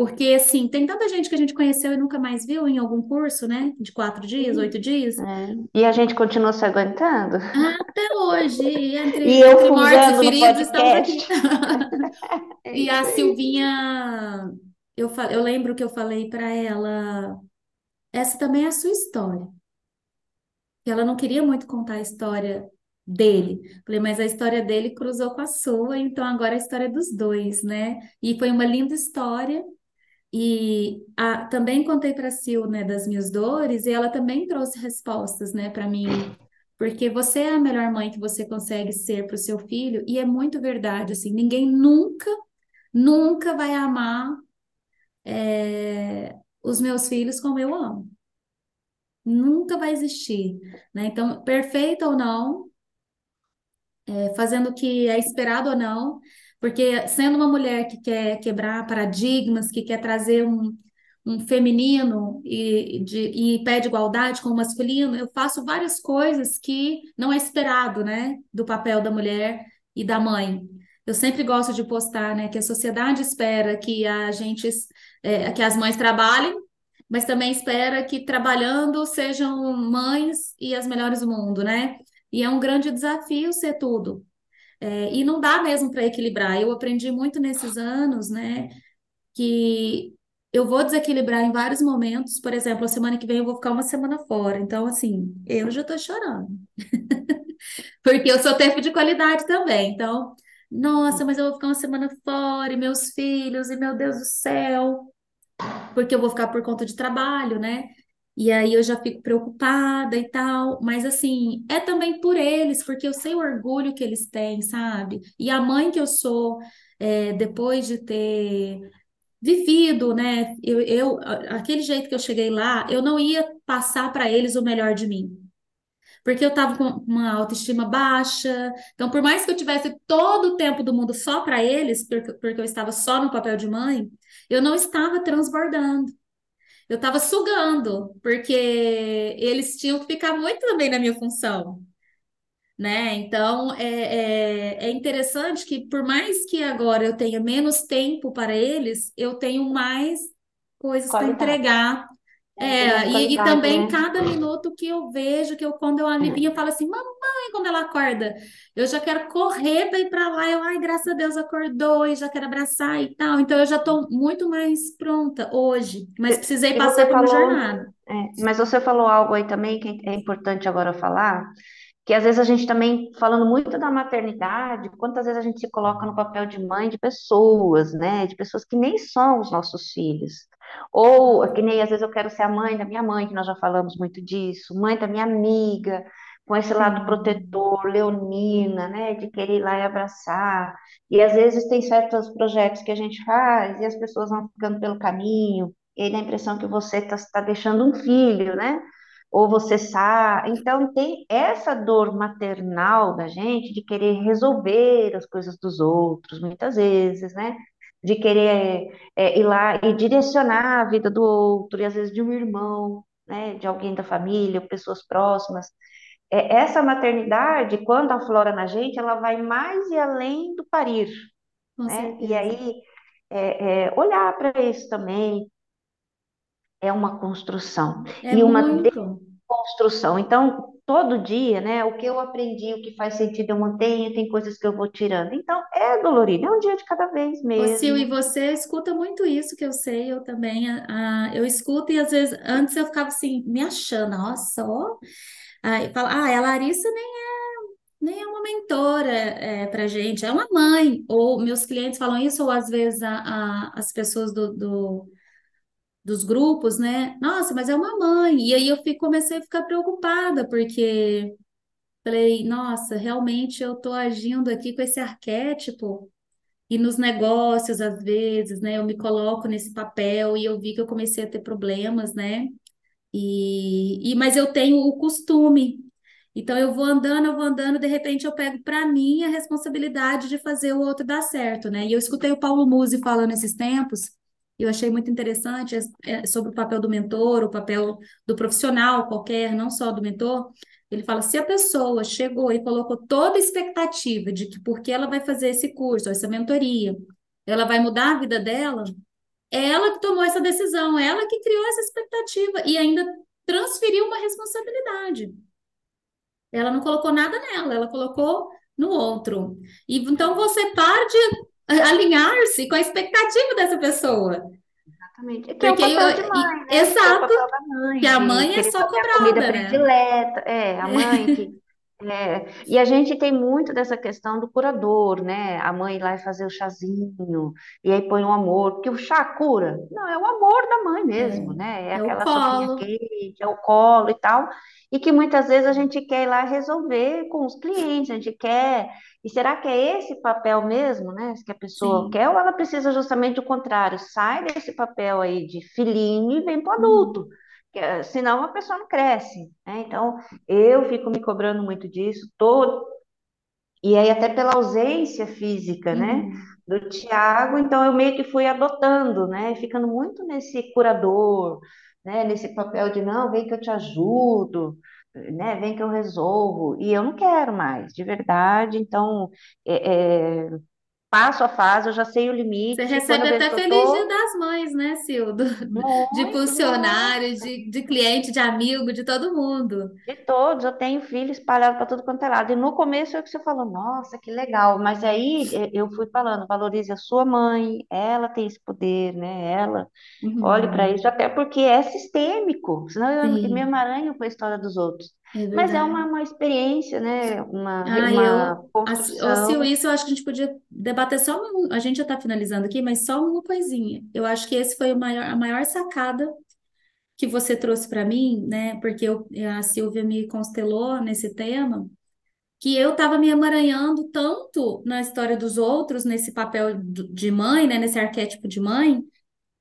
Porque, assim, tem tanta gente que a gente conheceu e nunca mais viu em algum curso, né? De quatro dias, oito dias. é. E a gente continua se aguentando? Até hoje, E entre, eu entre mortos e fungando no feridos, estamos aqui. podcast. É E a. Silvinha, eu, fa- eu lembro que eu falei para ela, essa também é a sua história. Que ela não queria muito contar a história dele. Falei, mas a história dele cruzou com a sua, então agora é a história dos dois, né? E foi uma linda história. E a- também contei para a Sil, né, das minhas dores, e ela também trouxe respostas, né, para mim. Porque você é a melhor mãe que você consegue ser para o seu filho, e é muito verdade, assim, ninguém nunca, nunca vai amar é, os meus filhos como eu amo. Nunca vai existir, né? Então, perfeita ou não, é, fazendo o que é esperado ou não, porque sendo uma mulher que quer quebrar paradigmas, que quer trazer um, um feminino e, de, e pede igualdade com o masculino, eu faço várias coisas que não é esperado, né, do papel da mulher e da mãe. Eu sempre gosto de postar, né, que a sociedade espera que a gente, é, que as mães trabalhem, mas também espera que trabalhando sejam mães e as melhores do mundo, né? E é um grande desafio ser tudo. É, e não dá mesmo para equilibrar. Eu aprendi muito nesses anos, né, que eu vou desequilibrar em vários momentos. Por exemplo, a semana que vem eu vou ficar uma semana fora. Então, assim, eu já estou chorando. Porque eu sou tempo de qualidade também. Então, nossa, mas eu vou ficar uma semana fora, e meus filhos, e meu Deus do céu, porque eu vou ficar por conta de trabalho, né? E aí eu já fico preocupada e tal, mas assim, é também por eles, porque eu sei o orgulho que eles têm, sabe? E a mãe que eu sou, é, depois de ter vivido, né? Eu, eu, aquele jeito que eu cheguei lá, eu não ia passar para eles o melhor de mim. Porque eu estava com uma autoestima baixa. Então, por mais que eu tivesse todo o tempo do mundo só para eles, porque, porque eu estava só no papel de mãe, eu não estava transbordando. Eu estava sugando, porque eles tinham que ficar muito também na minha função né? Então é, é, é interessante que por mais que agora eu tenha menos tempo para eles, eu tenho mais coisas para entregar. É, e, e também né? cada minuto que eu vejo, que eu quando eu alivio, eu falo assim, mamãe, quando ela acorda, eu já quero correr para ir para lá, eu, ai, graças a Deus acordou e já quero abraçar e tal. Então eu já estou muito mais pronta hoje, mas precisei E passar por uma falou, jornada, é, mas você falou algo aí também que é importante agora falar, que às vezes a gente também, falando muito da maternidade, quantas vezes a gente se coloca no papel de mãe de pessoas, né? De pessoas que nem são os nossos filhos. Ou que nem às vezes eu quero ser a mãe da minha mãe, que nós já falamos muito disso, mãe da minha amiga, com esse lado sim, protetor, leonina, né? De querer ir lá e abraçar. E às vezes tem certos projetos que a gente faz e as pessoas vão ficando pelo caminho, e aí dá a impressão que você está tá deixando um filho, né? ou você sabe. Então, tem essa dor maternal da gente de querer resolver as coisas dos outros, muitas vezes, né? De querer é, ir lá e direcionar a vida do outro, e às vezes de um irmão, né? De alguém da família, pessoas próximas. É, essa maternidade, quando aflora na gente, ela vai mais e além do parir, né? E aí, é, é, olhar para isso também é uma construção. É E uma muito. construção. Então, todo dia, né, o que eu aprendi, o que faz sentido eu mantenho, tem coisas que eu vou tirando. Então, é dolorido, é um dia de cada vez Ô, Sil, e mesmo. você escuta muito isso que eu sei, eu também, ah, eu escuto e às vezes, antes eu ficava assim, me achando, nossa, ó, aí fala, ah, a Larissa nem é, nem é uma mentora é, pra gente, é uma mãe, ou meus clientes falam isso, ou às vezes a, a- as pessoas do, do- dos grupos, né, nossa, mas é uma mãe, e aí eu fico, comecei a ficar preocupada, porque falei, nossa, realmente eu tô agindo aqui com esse arquétipo, e nos negócios, às vezes, né, eu me coloco nesse papel e eu vi que eu comecei a ter problemas, né? E, e mas eu tenho o costume. Então eu vou andando, eu vou andando, de repente eu pego para mim a responsabilidade de fazer o outro dar certo, né? E eu escutei o Paulo Musi falando esses tempos, eu achei muito interessante é, sobre o papel do mentor, o papel do profissional qualquer, não só do mentor. Ele fala: se a pessoa chegou e colocou toda a expectativa de que porque ela vai fazer esse curso, essa mentoria, ela vai mudar a vida dela, é ela que tomou essa decisão, é ela que criou essa expectativa e ainda transferiu uma responsabilidade. Ela não colocou nada nela, ela colocou no outro. E então você para de alinhar-se com a expectativa dessa pessoa. Exatamente. Que é o Porque eu, papel de e- mãe, né? Que é o exato, da que mãe, a mãe é só fazer a comida cobrada, né? predileta. É, a mãe que É, e a gente tem muito dessa questão do curador, né? A mãe lá fazer o chazinho, e aí põe o amor, porque o chá cura. Não, é o amor da mãe mesmo, né? É É, é o aquela sopinha quente, é o colo e tal, e que muitas vezes a gente quer ir lá resolver com os clientes, a gente quer. E será que é esse papel mesmo, né? Que a pessoa Sim. quer, ou ela precisa justamente do contrário, sai desse papel aí de filhinho e vem para o adulto, senão a pessoa não cresce, né? Então. Eu fico me cobrando muito disso, tô, e aí até pela ausência física, né, Uhum. do Tiago, então eu meio que fui adotando, né, ficando muito nesse curador, né, nesse papel de não, vem que eu te ajudo, né, vem que eu resolvo, e eu não quero mais, de verdade, então é, é, passo a fase, eu já sei o Você limite, eu recebe até Feliz Dia tô das Mães, né, Sil? Do- de muito, funcionário, de, de cliente, de amigo, de todo mundo. De todos, eu tenho filho espalhado para tudo quanto é lado. E no começo é que você falou, nossa, que legal. Mas aí eu fui falando, valorize a sua mãe, ela tem esse poder, né? Ela, olhe para Uhum. isso, até porque é sistêmico, senão eu eu me Sim, emaranho com a história dos outros. É Mas é uma, uma experiência, né? Uma, Ah, uma eu. Assim, Sil, construção. isso eu acho que a gente podia debater só um. A gente já está finalizando aqui, mas só uma coisinha. Eu acho que esse foi o maior, a maior sacada que você trouxe para mim, né? Porque eu, a Silvia me constelou nesse tema, que eu estava me emaranhando tanto na história dos outros, nesse papel do- de mãe, né? Nesse arquétipo de mãe,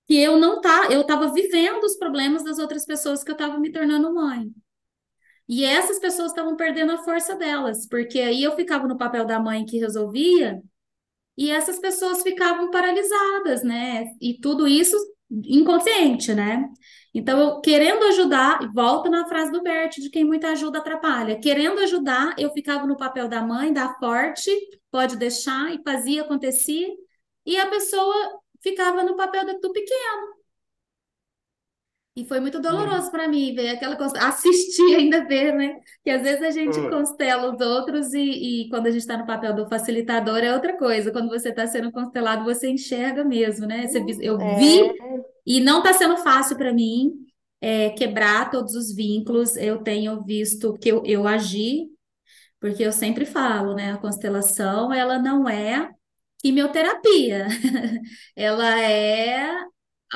que eu não tá, eu estava vivendo os problemas das outras pessoas que eu estava me tornando mãe. E essas pessoas estavam perdendo a força delas, porque aí eu ficava no papel da mãe que resolvia e essas pessoas ficavam paralisadas, né? E tudo isso inconsciente, né? Então, eu querendo ajudar, volto na frase do Bert, de quem muita ajuda atrapalha. Querendo ajudar, eu ficava no papel da mãe, da forte, pode deixar, e fazia, acontecia, e a pessoa ficava no papel do pequeno. E foi muito doloroso para mim ver aquela assistir ainda ver, né? Que às vezes a gente constela os outros e, e quando a gente está no papel do facilitador é outra coisa. Quando você está sendo constelado, você enxerga mesmo, né? Você vi- eu vi é, e não está sendo fácil para mim é, quebrar todos os vínculos. Eu tenho visto que eu, eu agi, porque eu sempre falo, né? A constelação, ela não é quimioterapia. Ela é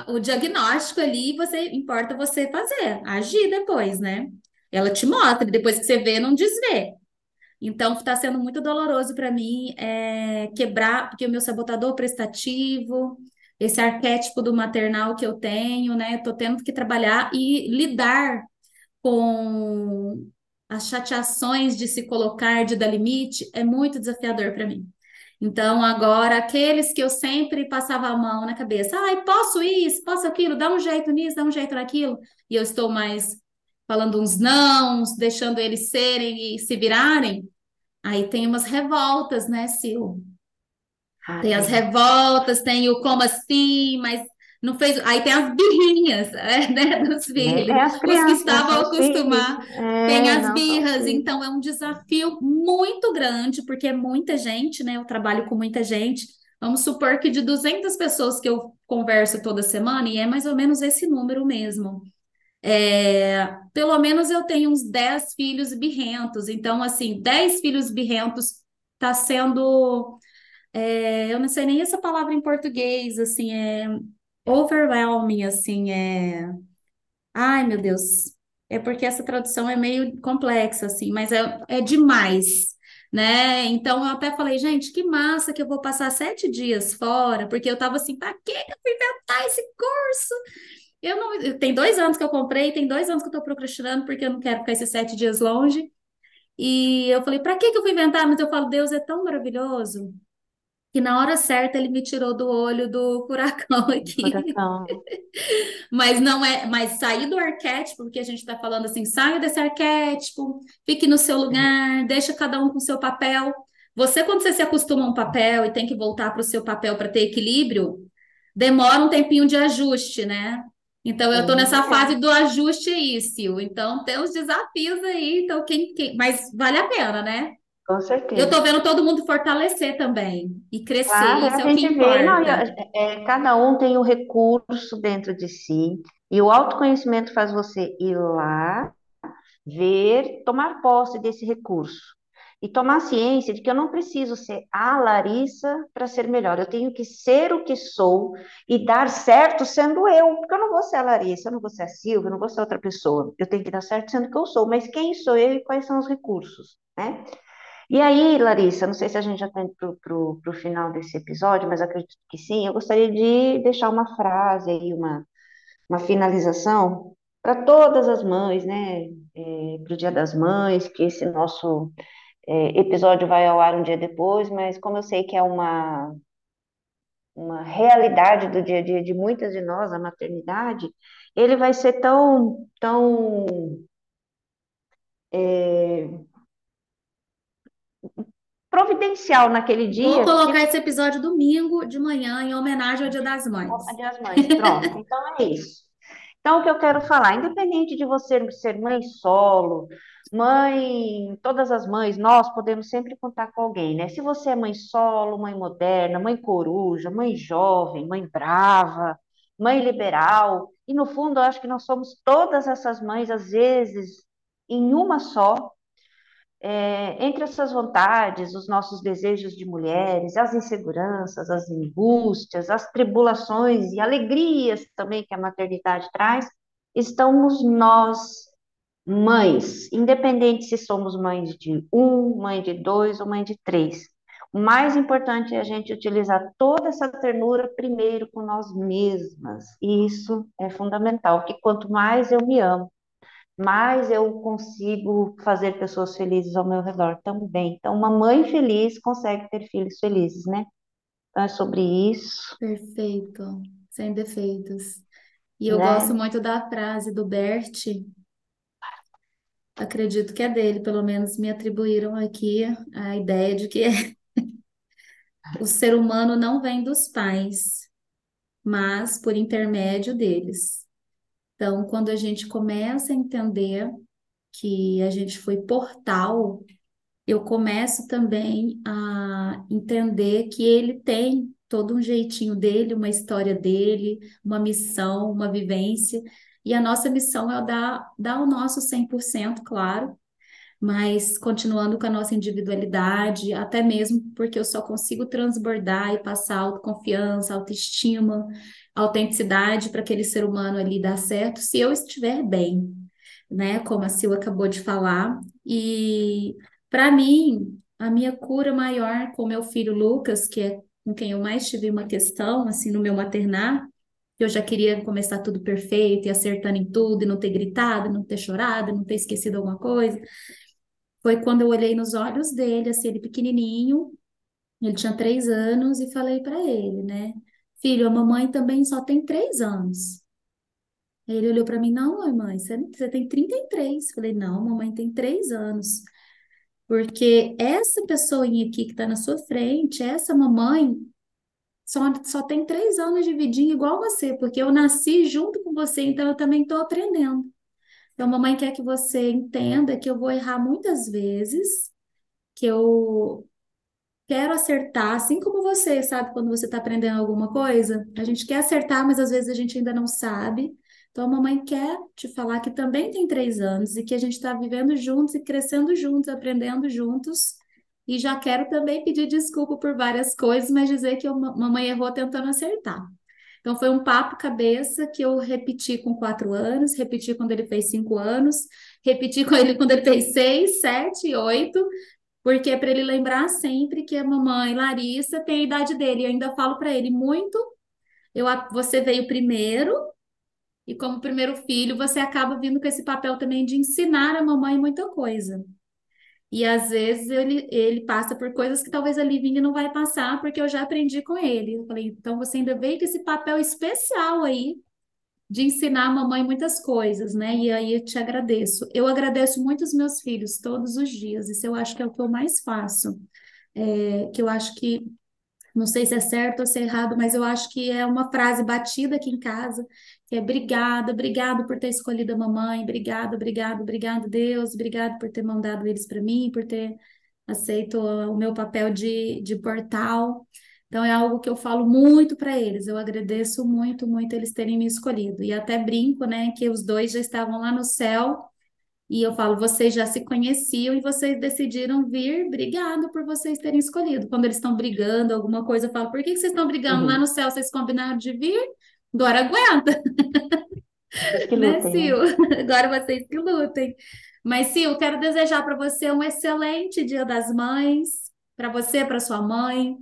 o diagnóstico ali, você importa você fazer, agir depois, né? Ela te mostra, depois que você vê, não desvê. Então, está sendo muito doloroso para mim é, quebrar, porque o meu sabotador prestativo, esse arquétipo do maternal que eu tenho, né? Tô tendo que trabalhar e lidar com as chateações de se colocar, de dar limite, é muito desafiador para mim. Então, agora, aqueles que eu sempre passava a mão na cabeça, ai, posso isso, posso aquilo, dá um jeito nisso, dá um jeito naquilo, e eu estou mais falando uns nãos, deixando eles serem e se virarem, aí tem umas revoltas, né, Sil? ah, Tem as revoltas, tem o como assim, mas não fez. Aí tem as birrinhas, é, né, dos É, é filhos. as Os que estavam acostumados, tem É, as são os birras. Então é um desafio muito grande, porque é muita gente, né? Eu trabalho com muita gente. Vamos supor que de 200 pessoas que eu converso toda semana, e é mais ou menos esse número mesmo. É, pelo menos eu tenho uns 10 filhos birrentos. Então, assim, 10 filhos birrentos está sendo é, eu não sei nem essa palavra em português, assim, é overwhelming, assim, é... Ai, meu Deus. É porque essa tradução é meio complexa, assim, mas é, é demais, né? Então, eu até falei, gente, que massa que eu vou passar sete dias fora, porque eu tava assim, pra que eu fui inventar esse curso? Eu não... Tem dois anos que eu comprei, tem dois anos que eu tô procrastinando, porque eu não quero ficar esses sete dias longe. E eu falei, pra que que eu fui inventar? Mas eu falo, Deus é tão maravilhoso que na hora certa ele me tirou do olho do furacão aqui. Furacão. Mas não é, mas sair do arquétipo, porque a gente está falando assim, saia desse arquétipo, fique no seu lugar, deixa cada um com o seu papel. Você, quando você se acostuma a um papel e tem que voltar para o seu papel para ter equilíbrio, demora um tempinho de ajuste, né? Então eu estou nessa fase do ajuste aí, Sil. Então tem os desafios aí, então quem, quem... mas vale a pena, né? Com Eu tô certeza. vendo todo mundo fortalecer também e crescer, Claro, isso é o que gente vê, não, importa. é, cada um tem um recurso dentro de si, e o autoconhecimento faz você ir lá ver, tomar posse desse recurso e tomar ciência de que eu não preciso ser a Larissa para ser melhor, eu tenho que ser o que sou e dar certo sendo eu, porque eu não vou ser a Larissa, eu não vou ser a Silvia, eu não vou ser outra pessoa, eu tenho que dar certo sendo que eu sou, mas quem sou eu e quais são os recursos, né? E aí, Larissa, não sei se a gente já está indo para o final desse episódio, mas acredito que sim, eu gostaria de deixar uma frase aí, uma, uma finalização para todas as mães, né? É, para o Dia das Mães, que esse nosso é, episódio vai ao ar um dia depois, mas como eu sei que é uma, uma realidade do dia a dia de muitas de nós, a maternidade, ele vai ser tão, tão é, providencial naquele dia. Vou colocar que... esse episódio domingo de manhã em homenagem ao Dia das Mães. Dia das Mães, pronto. então é isso. Então, o que eu quero falar, independente de você ser mãe solo, mãe, todas as mães, nós podemos sempre contar com alguém, né? Se você é mãe solo, mãe moderna, mãe coruja, mãe jovem, mãe brava, mãe liberal, e no fundo eu acho que nós somos todas essas mães, às vezes, em uma só, é, entre essas vontades, os nossos desejos de mulheres, as inseguranças, as angústias, as tribulações e alegrias também que a maternidade traz, estamos nós, mães, independente se somos mães de um, mãe de dois ou mãe de três. O mais importante é a gente utilizar toda essa ternura primeiro com nós mesmas. E isso é fundamental, porque quanto mais eu me amo, mais eu consigo fazer pessoas felizes ao meu redor também. Então, uma mãe feliz consegue ter filhos felizes, né? Então, é sobre isso. Perfeito, sem defeitos. E eu né? gosto muito da frase do Bert, acredito que é dele, pelo menos me atribuíram aqui a ideia de que o ser humano não vem dos pais, mas por intermédio deles. Então, quando a gente começa a entender que a gente foi portal, eu começo também a entender que ele tem todo um jeitinho dele, uma história dele, uma missão, uma vivência, e a nossa missão é dar, dar o nosso 100%, claro, mas continuando com a nossa individualidade, até mesmo porque eu só consigo transbordar e passar autoconfiança, autoestima, autenticidade para aquele ser humano ali dar certo se eu estiver bem, né? Como a Sil acabou de falar. E para mim, a minha cura maior com meu filho Lucas, que é com quem eu mais tive uma questão, assim, no meu maternar, eu já queria começar tudo perfeito e acertando em tudo, e não ter gritado, não ter chorado, não ter esquecido alguma coisa foi quando eu olhei nos olhos dele, assim, ele pequenininho, ele tinha três anos, e falei para ele, né? Filho, a mamãe também só tem três anos. Ele olhou para mim, não, mãe, você, você tem 33. Falei, não, mamãe tem três anos. Porque essa pessoinha aqui que está na sua frente, essa mamãe, só, só tem três anos de vidinha igual você, porque eu nasci junto com você, então eu também estou aprendendo. Então, mamãe quer que você entenda que eu vou errar muitas vezes, que eu quero acertar, assim como você, sabe, quando você está aprendendo alguma coisa, a gente quer acertar, mas às vezes a gente ainda não sabe. Então, a mamãe quer te falar que também tem três anos e que a gente está vivendo juntos e crescendo juntos, aprendendo juntos. E já quero também pedir desculpa por várias coisas, mas dizer que a mamãe errou tentando acertar. Então, foi um papo cabeça que eu repeti com quatro anos, repeti quando ele fez cinco anos, repeti com ele quando ele fez seis, sete, oito, porque é para ele lembrar sempre que a mamãe Larissa tem a idade dele. Eu ainda falo para ele muito. Eu, você veio primeiro, e como primeiro filho, você acaba vindo com esse papel também de ensinar a mamãe muita coisa. E às vezes ele, ele passa por coisas que talvez a Livinha não vai passar, porque eu já aprendi com ele. Eu falei, então você ainda veio com esse papel especial aí de ensinar a mamãe muitas coisas, né? E aí eu te agradeço. Eu agradeço muito os meus filhos todos os dias, isso eu acho que é o que eu mais faço. É, que eu acho que não sei se é certo ou se é errado, mas eu acho que é uma frase batida aqui em casa, que é obrigada, obrigado por ter escolhido a mamãe, obrigado, obrigado, obrigado, Deus, obrigado por ter mandado eles para mim, por ter aceito o meu papel de, de portal. Então, é algo que eu falo muito para eles. Eu agradeço muito, muito eles terem me escolhido. E até brinco, né, que os dois já estavam lá no céu E eu falo, vocês já se conheciam e vocês decidiram vir, obrigado por vocês terem escolhido. Quando eles estão brigando, alguma coisa, eu falo, por que que vocês estão brigando? Lá Uhum. no céu vocês combinaram de vir? Agora aguenta, né, lutem, né? Sil? Agora vocês que lutem. Mas, Sil, quero desejar para você um excelente Dia das Mães, para você, para sua mãe.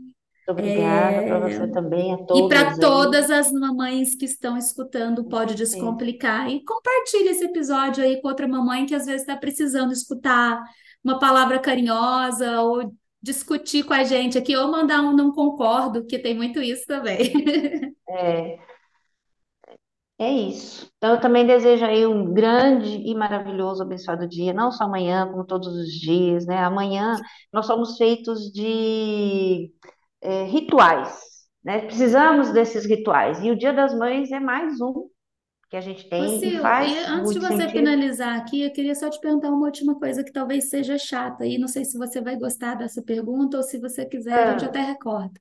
Muito obrigada para É, você também, a E para todas as mamães que estão escutando, pode descomplicar. E compartilhe esse episódio aí com outra mamãe que às vezes está precisando escutar uma palavra carinhosa ou discutir com a gente aqui, ou mandar um não concordo, que tem muito isso também. É, é isso. Então, eu também desejo aí um grande e maravilhoso, abençoado dia, não só amanhã, como todos os dias, né? Amanhã nós somos feitos de é, rituais, né? Precisamos desses rituais. E o Dia das Mães é mais um que a gente tem e faz antes de você sentido. finalizar aqui, eu queria só te perguntar uma última coisa que talvez seja chata, e não sei se você vai gostar dessa pergunta ou se você quiser, a gente Ah, até recorta.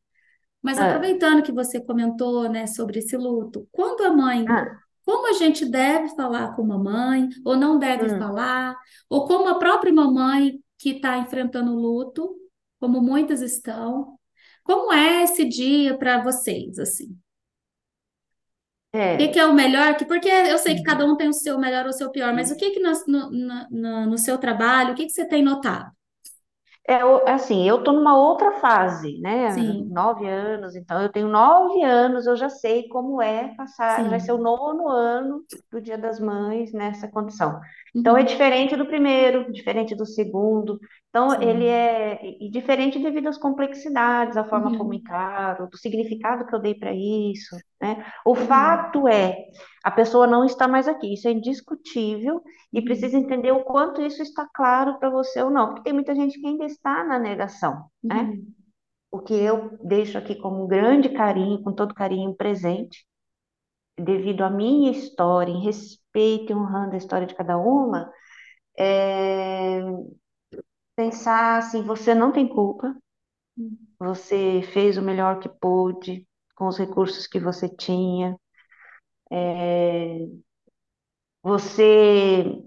Mas ah, aproveitando que você comentou, né, sobre esse luto, quando a mãe, ah, como a gente deve falar com a mamãe, ou não deve hum. falar, ou como a própria mamãe que está enfrentando o luto, como muitas estão, como é esse dia para vocês, assim? O que que É. é o melhor? Que- Porque eu sei que cada um tem o seu melhor ou o seu pior, mas o que que no, no, na- no seu trabalho, o que que você tem notado? É, assim, eu tô numa outra fase, né? Sim, Nove anos, então eu tenho nove anos, eu já sei como é passar, vai ser o sim. nono ano do Dia das Mães nessa condição. Então é Uhum, diferente do primeiro, diferente do segundo. Então ele é diferente devido às complexidades, a forma como Uhum, encaro, do significado que eu dei para isso, né? O uhum, fato é, a pessoa não está mais aqui, isso é indiscutível e precisa uhum, entender o quanto isso está claro para você ou não, porque tem muita gente que ainda está na negação, né? uhum, O que eu deixo aqui como um grande carinho, com todo carinho presente, devido à minha história, em respeito e honrando a história de cada uma, é pensar assim, você não tem culpa, uhum, você fez o melhor que pôde com os recursos que você tinha, você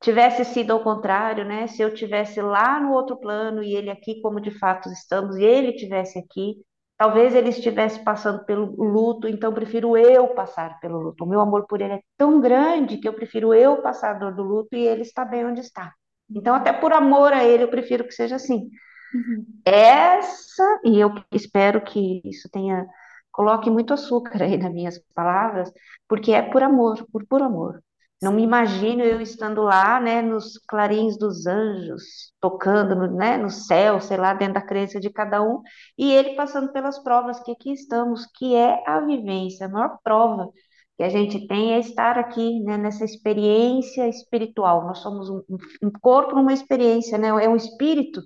tivesse sido ao contrário, né? Se eu tivesse lá no outro plano e ele aqui, como de fato estamos, e ele tivesse aqui, talvez ele estivesse passando pelo luto, então prefiro eu passar pelo luto. O meu amor por ele é tão grande que eu prefiro eu passar a dor do luto e ele está bem onde está. Então, até por amor a ele, eu prefiro que seja assim. uhum. Essa, e eu espero que isso tenha, coloque muito açúcar aí nas minhas palavras, porque é por amor, por puro amor. Não me imagino eu estando lá, né, nos clarins dos anjos, tocando, no, né, no céu, sei lá, dentro da crença de cada um, e ele passando pelas provas que aqui estamos, que é a vivência, a maior prova que a gente tem é estar aqui, né, nessa experiência espiritual. Nós somos um, um corpo numa experiência, né, é um espírito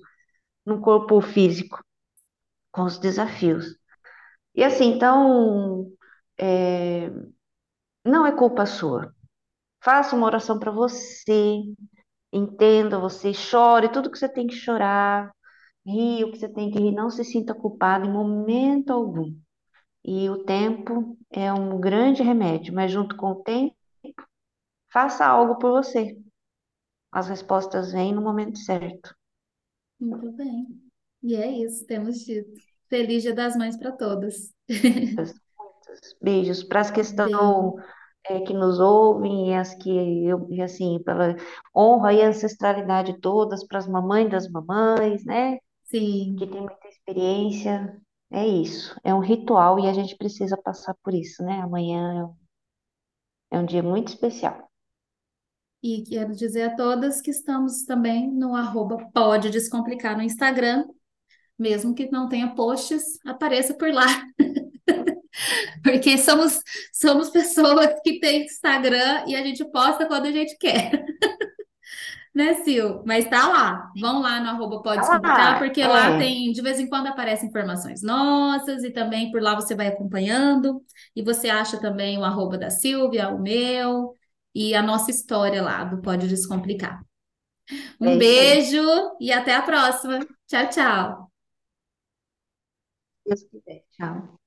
num corpo físico, com os desafios. E assim, então, é, não é culpa sua. Faça uma oração para você, entenda você, chore tudo que você tem que chorar, ria o que você tem que rir, não se sinta culpado em momento algum. E o tempo é um grande remédio, mas junto com o tempo, faça algo por você. As respostas vêm no momento certo. Muito bem. E é isso, temos dito. Feliz Dia das Mães para todas. Beijos para as que estão é, que nos ouvem e as que eu, e assim, pela honra e ancestralidade todas, para as mamães das mamães, né? Que Sim. tem muita experiência. É isso, é um ritual e a gente precisa passar por isso, né? Amanhã é um é um dia muito especial. E quero dizer a todas que estamos também no arroba Pode Descomplicar no Instagram, mesmo que não tenha posts, apareça por lá, porque somos, somos pessoas que têm Instagram e a gente posta quando a gente quer, né, Sil? Mas tá lá, vão lá no arroba Pode Descomplicar, Ah, porque lá é, tem, de vez em quando aparecem informações nossas e também por lá você vai acompanhando e você acha também o arroba da Silvia, o meu e a nossa história lá do Pode Descomplicar. é Um aí. beijo e até a próxima. Tchau, tchau. Se Deus quiser. Tchau.